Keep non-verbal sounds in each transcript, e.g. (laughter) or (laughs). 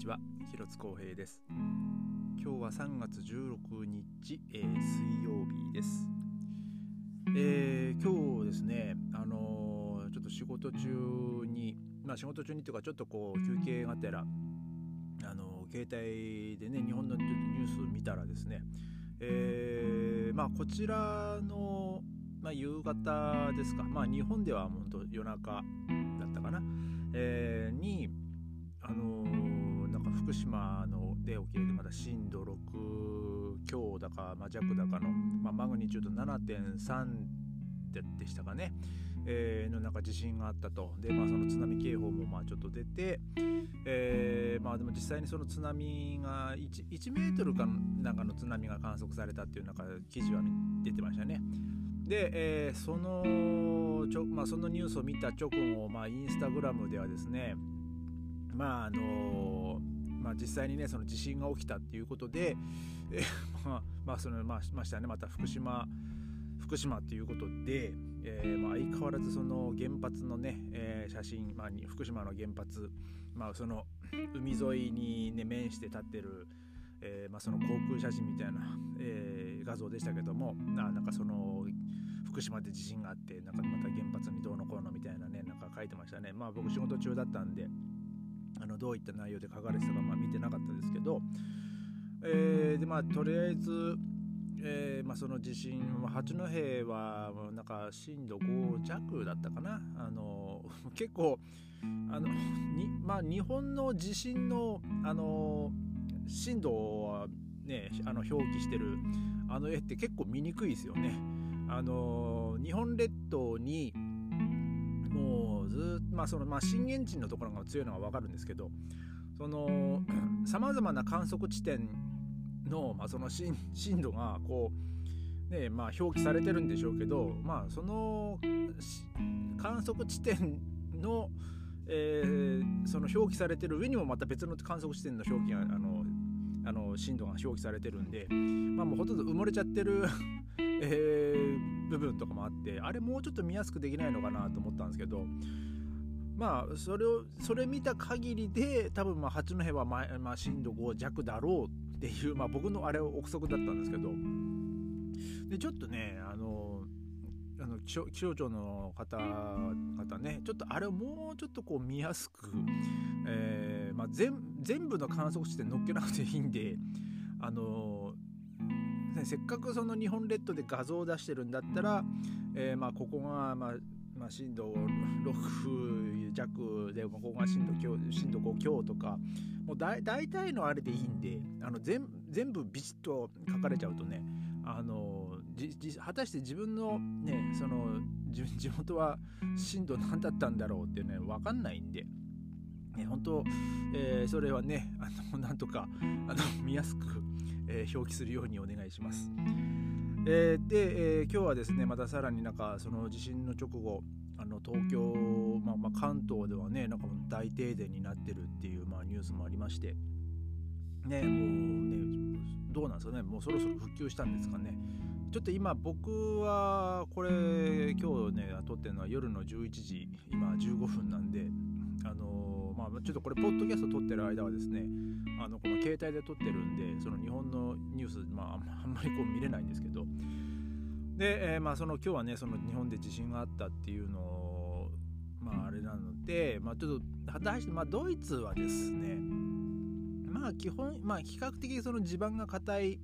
ちは。広津光平です。今日は3月16日、えー、水曜日です。えー、今日ですねあのー、ちょっと仕事中にまあ仕事中にというかちょっとこう休憩がてらあの携帯でね日本のニュース見たらですねえー、まあこちらのまあ、夕方ですか、まあ、日本では本当夜中だったかな、えー、に、あのー、福島ので起きるまだ震度6強だか、まあ、弱だかの、まあ、マグニチュード7.3でしたかね、えー、のなんか地震があったとで、まあ、その津波警報もまあちょっと出て、えー、まあ、でも実際にその津波が 1, 1メートルかなんかの津波が観測されたっていうなんか記事は出てましたね。で、えー、そのちょ、まあ、そのニュースを見た直後、まあ、インスタグラムではですね、まああのまあ、実際にねその地震が起きたっていうことで、えー、まあ、まあそのまあましたね。また福島福島っていうことで、えーまあ、相変わらずその原発のね、えー、写真、まあ、福島の原発、まあ、その海沿いに、ね、面して立ってる、えーまあ、その航空写真みたいな、えー、画像でしたけどもななんかその福島で地震があってなんかまた原発にどうのこうのみたいなねなんか書いてましたね。まあ僕仕事中だったんであのどういった内容で書かれてたかまあ見てなかったですけど、えー、でまあとりあえず、えーまあ、その地震八戸はなんか震度5弱だったかなあの結構あのに、まあ、日本の地震のあの震度はねあの表記してるあの絵って結構見にくいですよね。あの日本列島にもうずっとまあそのまあ震源地のところが強いのが分かるんですけどそのさまざまな観測地点の,、まあその (laughs) 震度がこうねまあ表記されてるんでしょうけどまあその観測地点のえー、その表記されてる上にもまた別の観測地点の表記があのあの震度が表記されてるんで、まあ、もうほとんど埋もれちゃってる (laughs) えー、部分とかもあってあれもうちょっと見やすくできないのかなと思ったんですけどまあそれをそれ見た限りで多分まあ八戸はままあ、震度5弱だろうっていう、まあ、僕のあれ憶測だったんですけど。でちょっとねあのあの気象庁の方々ねちょっとあれをもうちょっとこう見やすく、えーまあ、全全部の観測地点乗っけなくていいんであのね、せっかくその日本列島で画像を出してるんだったら、えー、まあここが、まあまあ、震度6弱でここが震度震度5強とかもう大体のあれでいいんであの全全部ビシッと書かれちゃうとねあの果たして自分のねその地元は震度何だったんだろうってね分かんないんで。ね、本当、えー、それはねあのなんとかあの見やすくえー、表記するようにお願いします。えー、で、えー、今日はですねまたさらになんかその地震の直後あの東京、まあ、まあ、関東ではねなんか大停電になってるっていう、まあ、ニュースもありましてねもうねどうなんですかねもうそろそろ復旧したんですかねちょっと今僕はこれ今日ね撮ってるのは夜の11時今15分なんであのまあちょっとこれポッドキャスト撮ってる間はですねあのこの携帯で撮ってるんでその日本のニュース、まあ、(laughs) あんまりこう見れないんですけど。で、えー、まあその今日はねその日本で地震があったっていうのをまああれなので、まあ、ちょっと果たして、まあ、ドイツはですねまあ基本、まあ、比較的その地盤が硬い、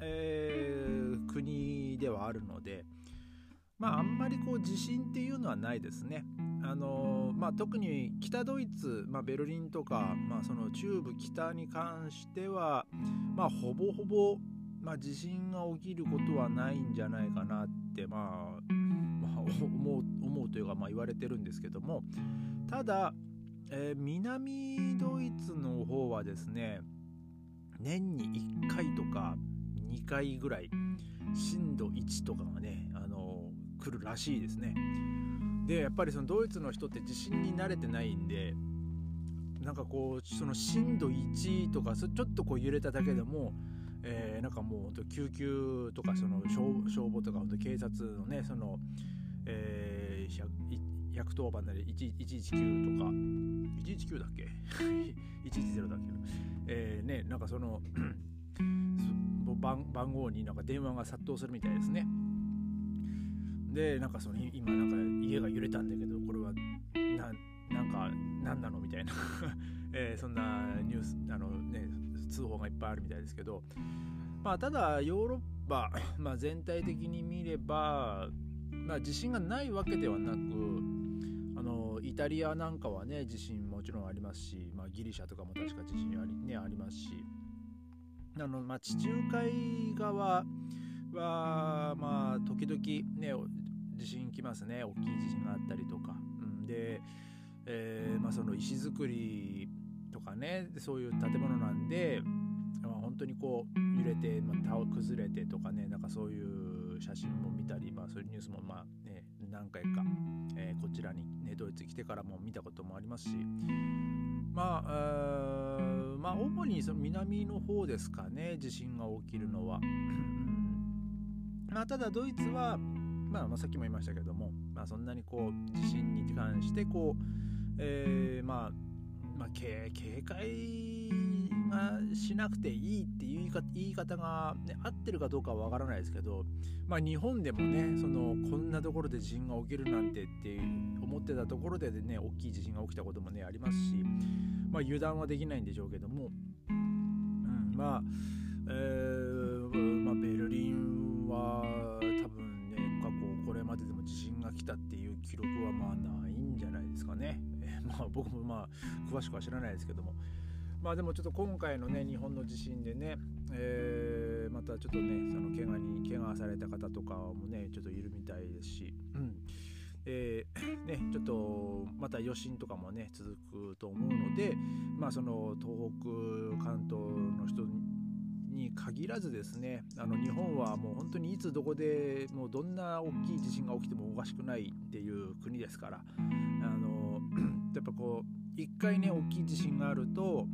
えー、国ではあるので、まあ、あんまりこう地震っていうのはないですね。あのまあ、特に北ドイツ、まあ、ベルリンとか、まあ、その中部北に関しては、まあ、ほぼほぼ、まあ、地震が起きることはないんじゃないかなって、まあまあ、思う思うというか、まあ、言われてるんですけどもただ、えー、南ドイツの方はですね年に1回とか2回ぐらい震度1とかがね、あの来るらしいですね。でやっぱりそのドイツの人って地震に慣れてないんでなんかこうその震度1とかちょっとこう揺れただけでも、えー、なんかもう救急とかその消防とか警察のねその、えー、110番なり119とか119だっけ？(laughs) 110だっけ？えー、ねなんかその (clears throat) 番番号になんか電話が殺到するみたいですね。でなんかその今なんか家が揺れたんだけどこれはななんか何なのみたいな。(laughs) えー、そんなニュースあのね通報がいっぱいあるみたいですけど。まあただヨーロッパ、まあ、全体的に見れば、まあ、地震がないわけではなくあのイタリアなんかはね地震もちろんありますし、まあ、ギリシャとかも確か地震あり,、ね、ありますし。あの、まあ、地中海側は、まあ、時々ね地震来ますね。大きい地震があったりとか、うん、で、えーまあ、その石造りとかね。そういう建物なんで、まあ、本当にこう揺れて、まあ、崩れてとかね。なんかそういう写真も見たり、まあ、そういうニュースもまあ、ね、何回か、えー、こちらに、ね、ドイツ来てからも見たこともありますし。まあまあ主にその南の方ですかね。地震が起きるのは。まあ、ただドイツはまあ、まあ、さっきも言いましたけども、まあ、そんなにこう地震に関してこう、えー、まあ、まあ、警戒がしなくていいっていう言い方が、ね、合ってるかどうかはわからないですけど、まあ、日本でもねそのこんなところで地震が起きるなんてっていう思ってたところでね大きい地震が起きたこともねありますし、まあ、油断はできないんでしょうけども、来たっていう記録はまあないんじゃないですかね。え、(laughs) まあ僕もまあ詳しくは知らないですけども。まあでもちょっと今回のね日本の地震でね、えー、またちょっとねその怪我に怪我された方とかもねちょっといるみたいですし、うんえー、(laughs) ね、ちょっとまた余震とかもね続くと思うのでまあその東北関東限らずですねあの日本はもう本当にいつどこでもうどんな大きい地震が起きてもおかしくないっていう国ですからあの (clears throat) やっぱこう一回ね大きい地震があると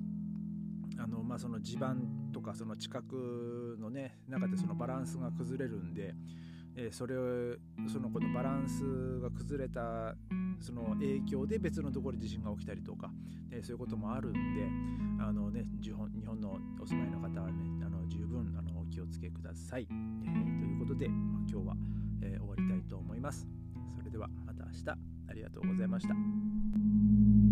あのまあ、その地盤とかその近くのね中でそのバランスが崩れるんで、え、それをそのこのバランスが崩れたその影響で別のところで地震が起きたりとか、え、そういうこともあるんであの、ね、日本のお住まいの方はね気をつけください。えー、ということで、まあ、今日は、えー、終わりたいと思います。それではまた明日ありがとうございました。